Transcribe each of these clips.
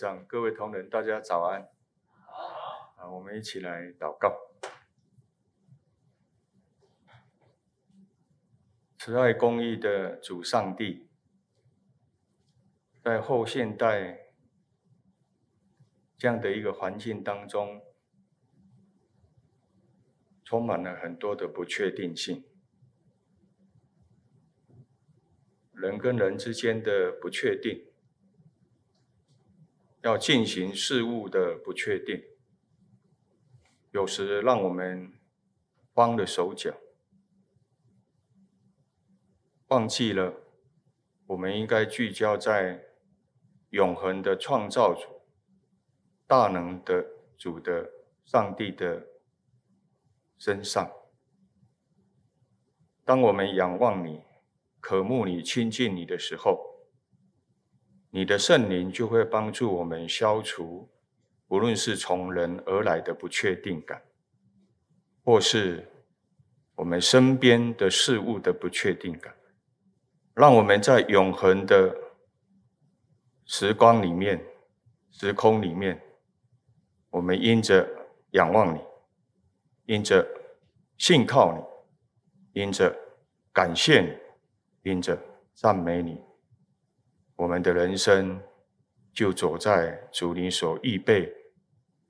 长、各位同仁，大家早安。啊，我们一起来祷告。慈爱公义的主上帝，在后现代这样的一个环境当中，充满了很多的不确定性，人跟人之间的不确定。要进行事物的不确定，有时让我们慌了手脚，忘记了我们应该聚焦在永恒的创造主、大能的主的上帝的身上。当我们仰望你、渴慕你、亲近你的时候，你的圣灵就会帮助我们消除，无论是从人而来的不确定感，或是我们身边的事物的不确定感，让我们在永恒的时光里面、时空里面，我们因着仰望你，因着信靠你，因着感谢你，因着赞美你。我们的人生就走在主你所预备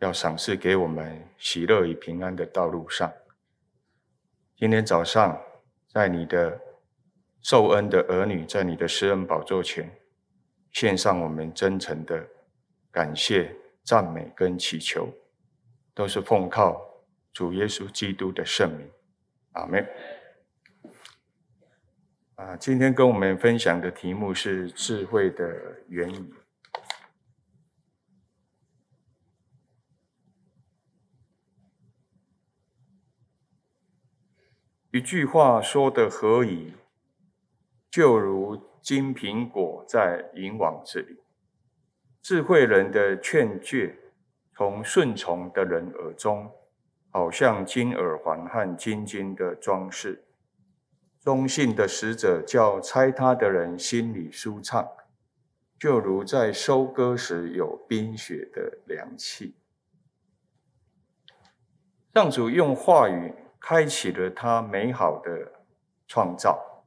要赏赐给我们喜乐与平安的道路上。今天早上，在你的受恩的儿女，在你的施恩宝座前，献上我们真诚的感谢、赞美跟祈求，都是奉靠主耶稣基督的圣名。阿门。啊，今天跟我们分享的题目是智慧的原理。一句话说的何以，就如金苹果在银网子里。智慧人的劝诫，从顺从的人耳中，好像金耳环和金金的装饰。中信的使者叫猜他的人心里舒畅，就如在收割时有冰雪的凉气。上主用话语开启了他美好的创造，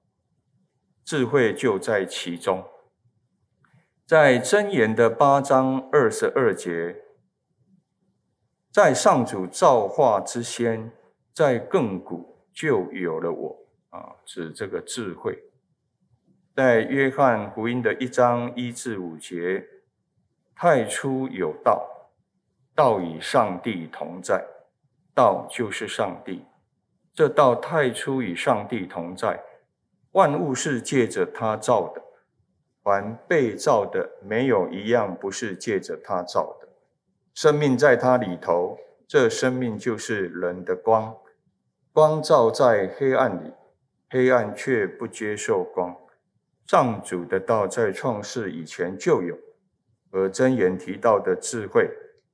智慧就在其中。在箴言的八章二十二节，在上主造化之先，在亘古就有了我。啊，指这个智慧，在约翰福音的一章一至五节，太初有道，道与上帝同在，道就是上帝。这道太初与上帝同在，万物是借着他造的，凡被造的没有一样不是借着他造的。生命在他里头，这生命就是人的光，光照在黑暗里。黑暗却不接受光。上主的道在创世以前就有，而箴言提到的智慧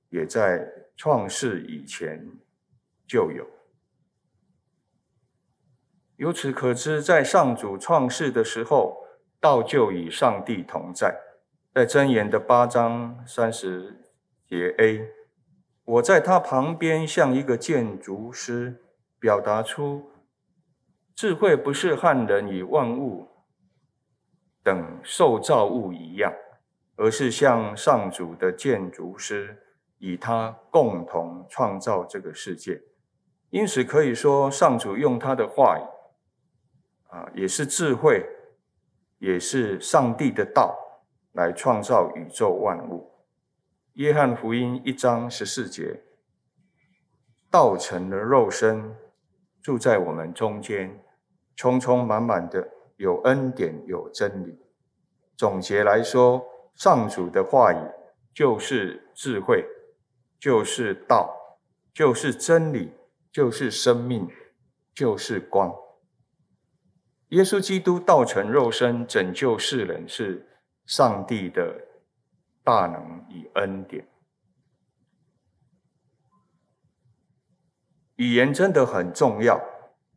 也在创世以前就有。由此可知，在上主创世的时候，道就与上帝同在。在箴言的八章三十节 A，我在他旁边像一个建筑师，表达出。智慧不是和人与万物等受造物一样，而是像上主的建筑师，与他共同创造这个世界。因此可以说，上主用他的话语，啊，也是智慧，也是上帝的道，来创造宇宙万物。约翰福音一章十四节，道成了肉身，住在我们中间。充充满满的有恩典有真理。总结来说，上主的话语就是智慧，就是道，就是真理，就是生命，就是光。耶稣基督道成肉身，拯救世人，是上帝的大能与恩典。语言真的很重要，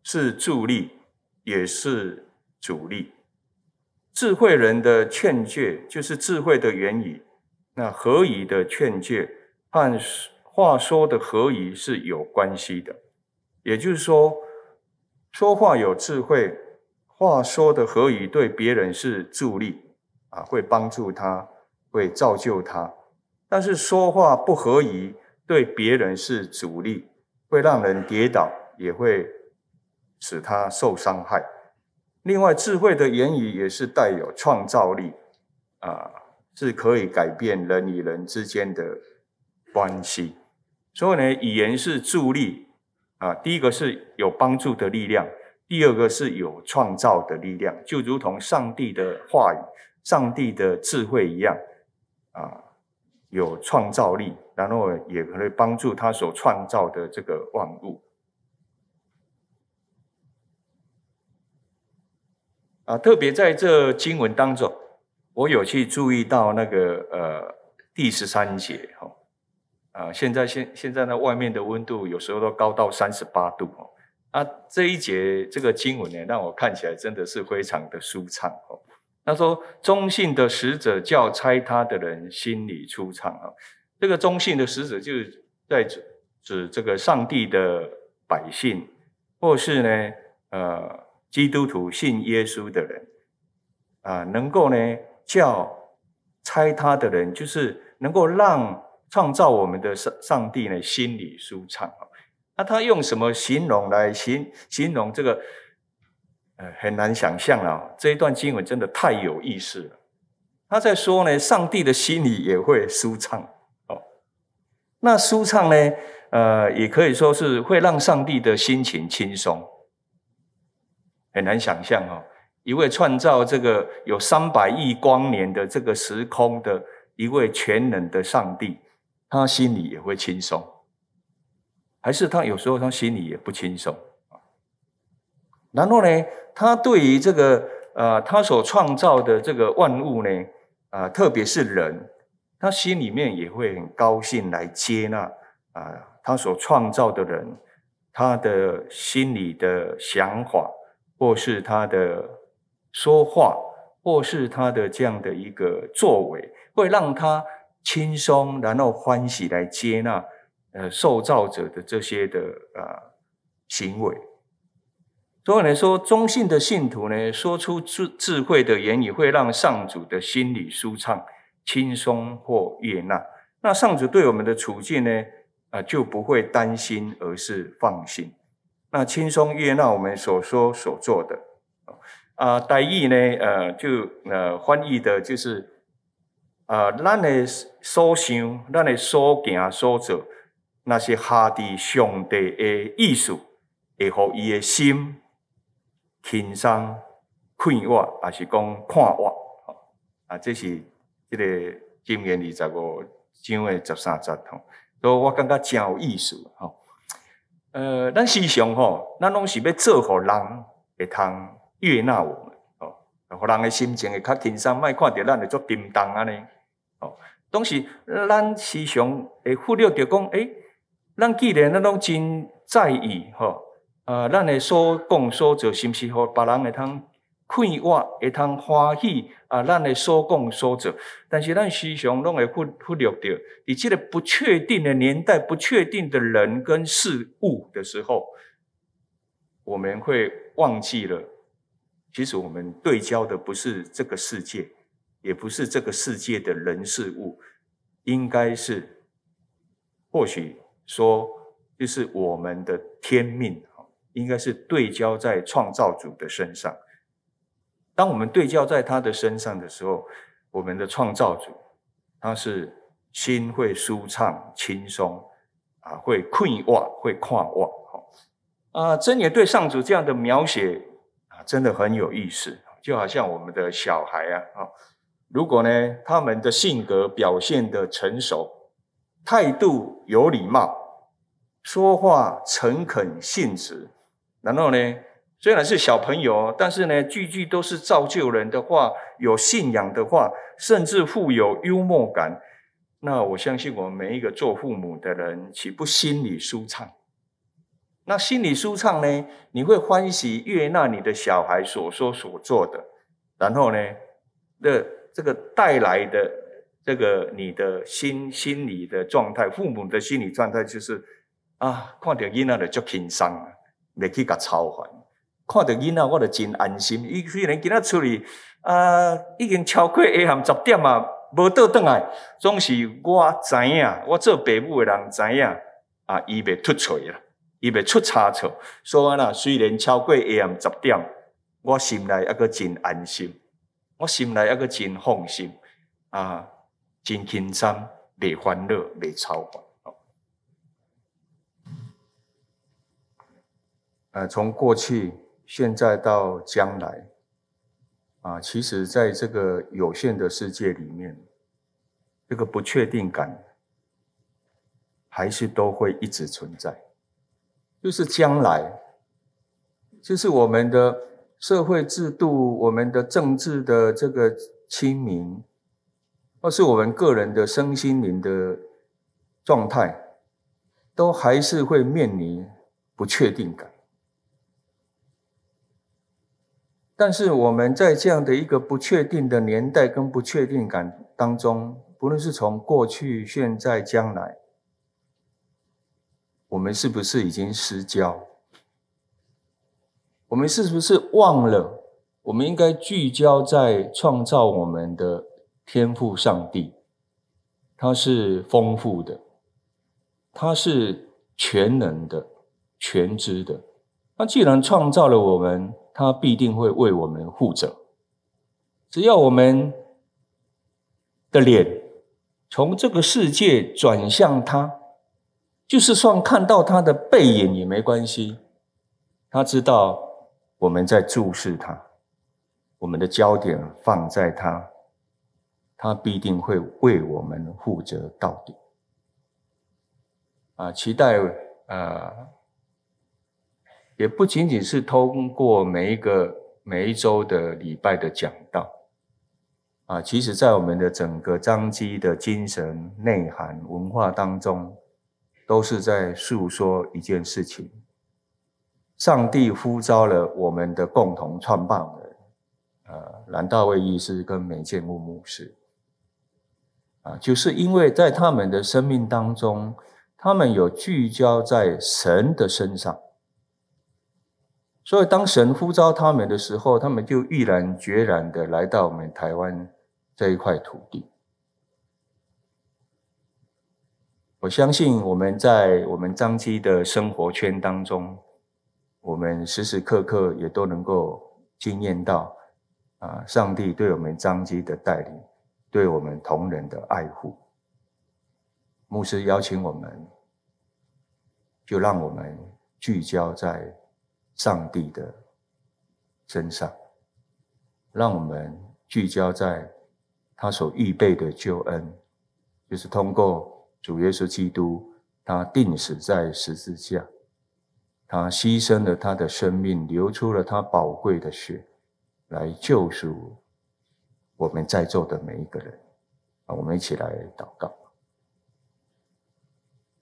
是助力。也是阻力。智慧人的劝诫，就是智慧的原理，那合宜的劝诫和话说的合宜是有关系的，也就是说，说话有智慧，话说的合宜，对别人是助力啊，会帮助他，会造就他。但是说话不合宜，对别人是阻力，会让人跌倒，也会使他受伤害。另外，智慧的言语也是带有创造力啊，是可以改变人与人之间的关系。所以呢，语言是助力啊。第一个是有帮助的力量，第二个是有创造的力量，就如同上帝的话语、上帝的智慧一样啊，有创造力，然后也可以帮助他所创造的这个万物啊。特别在这经文当中，我有去注意到那个呃第十三节哈。啊，现在现现在呢，外面的温度有时候都高到三十八度哦。啊，这一节这个经文呢，让我看起来真的是非常的舒畅哦。他说：“中信的使者叫差他的人心里舒畅啊。”这个中信的使者就是在指指这个上帝的百姓，或是呢，呃，基督徒信耶稣的人啊，能够呢叫猜他的人，就是能够让。创造我们的上上帝呢，心里舒畅。那他用什么形容来形形容这个？呃，很难想象啊。这一段经文真的太有意思了。他在说呢，上帝的心里也会舒畅。哦，那舒畅呢？呃，也可以说是会让上帝的心情轻松。很难想象哦，一位创造这个有三百亿光年的这个时空的一位全能的上帝。他心里也会轻松，还是他有时候他心里也不轻松？然后呢，他对于这个呃，他所创造的这个万物呢，啊、呃，特别是人，他心里面也会很高兴来接纳啊、呃，他所创造的人，他的心里的想法，或是他的说话，或是他的这样的一个作为，会让他。轻松，然后欢喜来接纳，呃，受造者的这些的呃行为。所以来说，中性的信徒呢，说出智智慧的言语，会让上主的心里舒畅、轻松或悦纳。那上主对我们的处境呢，啊、呃，就不会担心，而是放心。那轻松悦纳我们所说所做的啊，台语呢，呃，就呃翻译的就是。啊，咱的所想、咱的所行、所做，那是下伫上帝的意思，会互伊的心轻松、快活，还是讲看活？啊，这是这个箴言二十五章的十三节吼，所以我感觉真有意思吼。呃，咱时常吼，咱拢是要做互人会通悦纳我们，哦，互人的心情会较轻松，莫看着咱会做叮当安尼。哦，当时咱时常会忽略着讲，诶、欸，咱既然咱拢真在意，吼，呃，咱的所讲所做，是毋是互别人会通快活，会通欢喜啊？咱的所讲所做，但是咱时常拢会忽忽略掉，伫这个不确定的年代、不确定的人跟事物的时候，我们会忘记了，其实我们对焦的不是这个世界。也不是这个世界的人事物，应该是，或许说，就是我们的天命，应该是对焦在创造主的身上。当我们对焦在他的身上的时候，我们的创造主，他是心会舒畅、轻松啊，会困惑、会跨望。啊，真言对上主这样的描写啊，真的很有意思，就好像我们的小孩啊，啊。如果呢，他们的性格表现得成熟，态度有礼貌，说话诚恳信实，然后呢，虽然是小朋友，但是呢，句句都是造就人的话，有信仰的话，甚至富有幽默感，那我相信我们每一个做父母的人，岂不心里舒畅？那心里舒畅呢，你会欢喜悦纳你的小孩所说所做的，然后呢，这个带来的这个你的心心理的状态，父母的心理状态就是啊，看到囡仔就轻松，未去甲操烦。看到囡仔我就真安心。伊虽然今仔出去啊，已经超过下暗十点啊，无倒转来，总是我知影，我做爸母的人知影啊，伊未出错啦，伊未出差错。所以啦，虽然超过下暗十点，我心内抑搁真安心，我心内抑搁真放心啊。真轻松，未烦恼，未操烦。呃，从过去、现在到将来，啊，其实在这个有限的世界里面，这个不确定感还是都会一直存在。就是将来，就是我们的社会制度、我们的政治的这个清明。或是我们个人的身心灵的状态，都还是会面临不确定感。但是我们在这样的一个不确定的年代跟不确定感当中，不论是从过去、现在、将来，我们是不是已经失焦？我们是不是忘了？我们应该聚焦在创造我们的。天赋上帝，他是丰富的，他是全能的、全知的。他既然创造了我们，他必定会为我们负责。只要我们的脸从这个世界转向他，就是算看到他的背影也没关系。他知道我们在注视他，我们的焦点放在他。他必定会为我们负责到底。啊，期待啊，也不仅仅是通过每一个每一周的礼拜的讲道，啊，其实在我们的整个张基的精神内涵文化当中，都是在诉说一件事情：上帝呼召了我们的共同创办人，呃，兰大卫医师跟梅建木牧师。啊，就是因为在他们的生命当中，他们有聚焦在神的身上，所以当神呼召他们的时候，他们就毅然决然的来到我们台湾这一块土地。我相信我们在我们张基的生活圈当中，我们时时刻刻也都能够经验到啊，上帝对我们张基的带领。对我们同仁的爱护，牧师邀请我们，就让我们聚焦在上帝的身上，让我们聚焦在他所预备的救恩，就是通过主耶稣基督，他钉死在十字架，他牺牲了他的生命，流出了他宝贵的血，来救赎。我们在座的每一个人，啊，我们一起来祷告。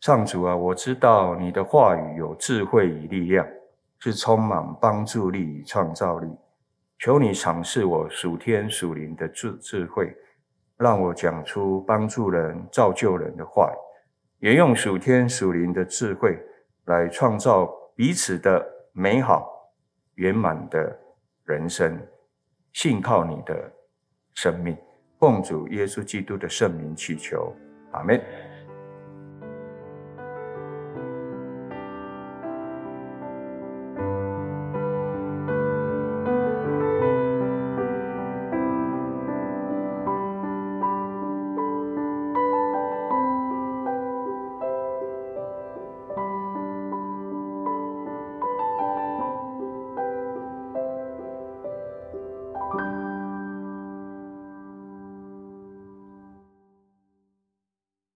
上主啊，我知道你的话语有智慧与力量，是充满帮助力与创造力。求你赏赐我属天属灵的智智慧，让我讲出帮助人、造就人的话，也用属天属灵的智慧来创造彼此的美好圆满的人生。信靠你的。生命，奉主耶稣基督的圣名祈求，阿门。